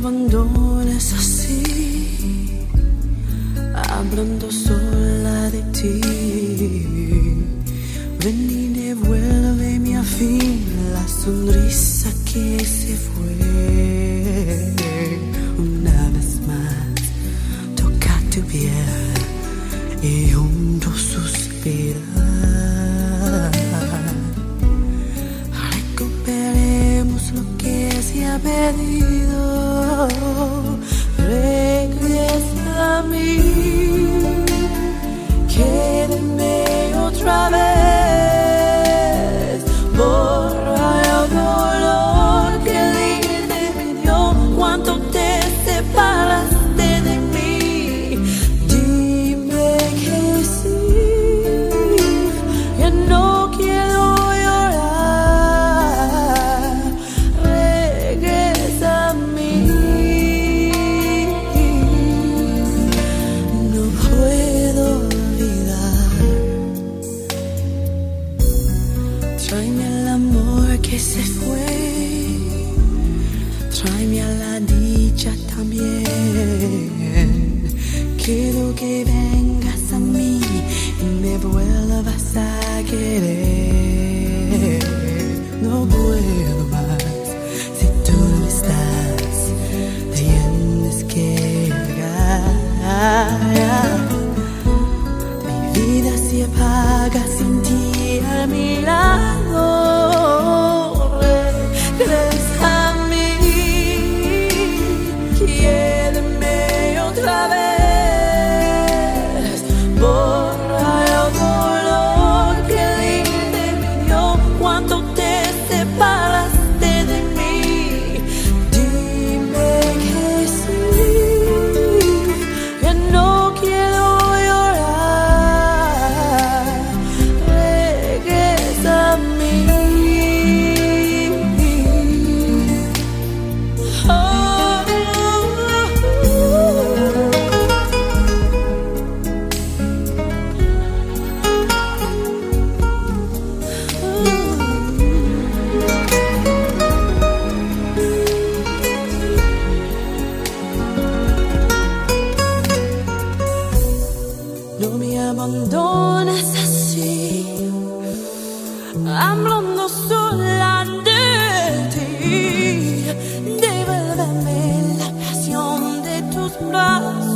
abandones así, hablando sola de ti. Ven y devuélveme mi fin la sonrisa que se fue. Una vez más, toca tu piel y hondo suspirar. Recuperemos lo que se ha perdido regresa a mí. Tráeme a la dicha también. Hablando sola de ti, devuélveme la pasión de tus brazos.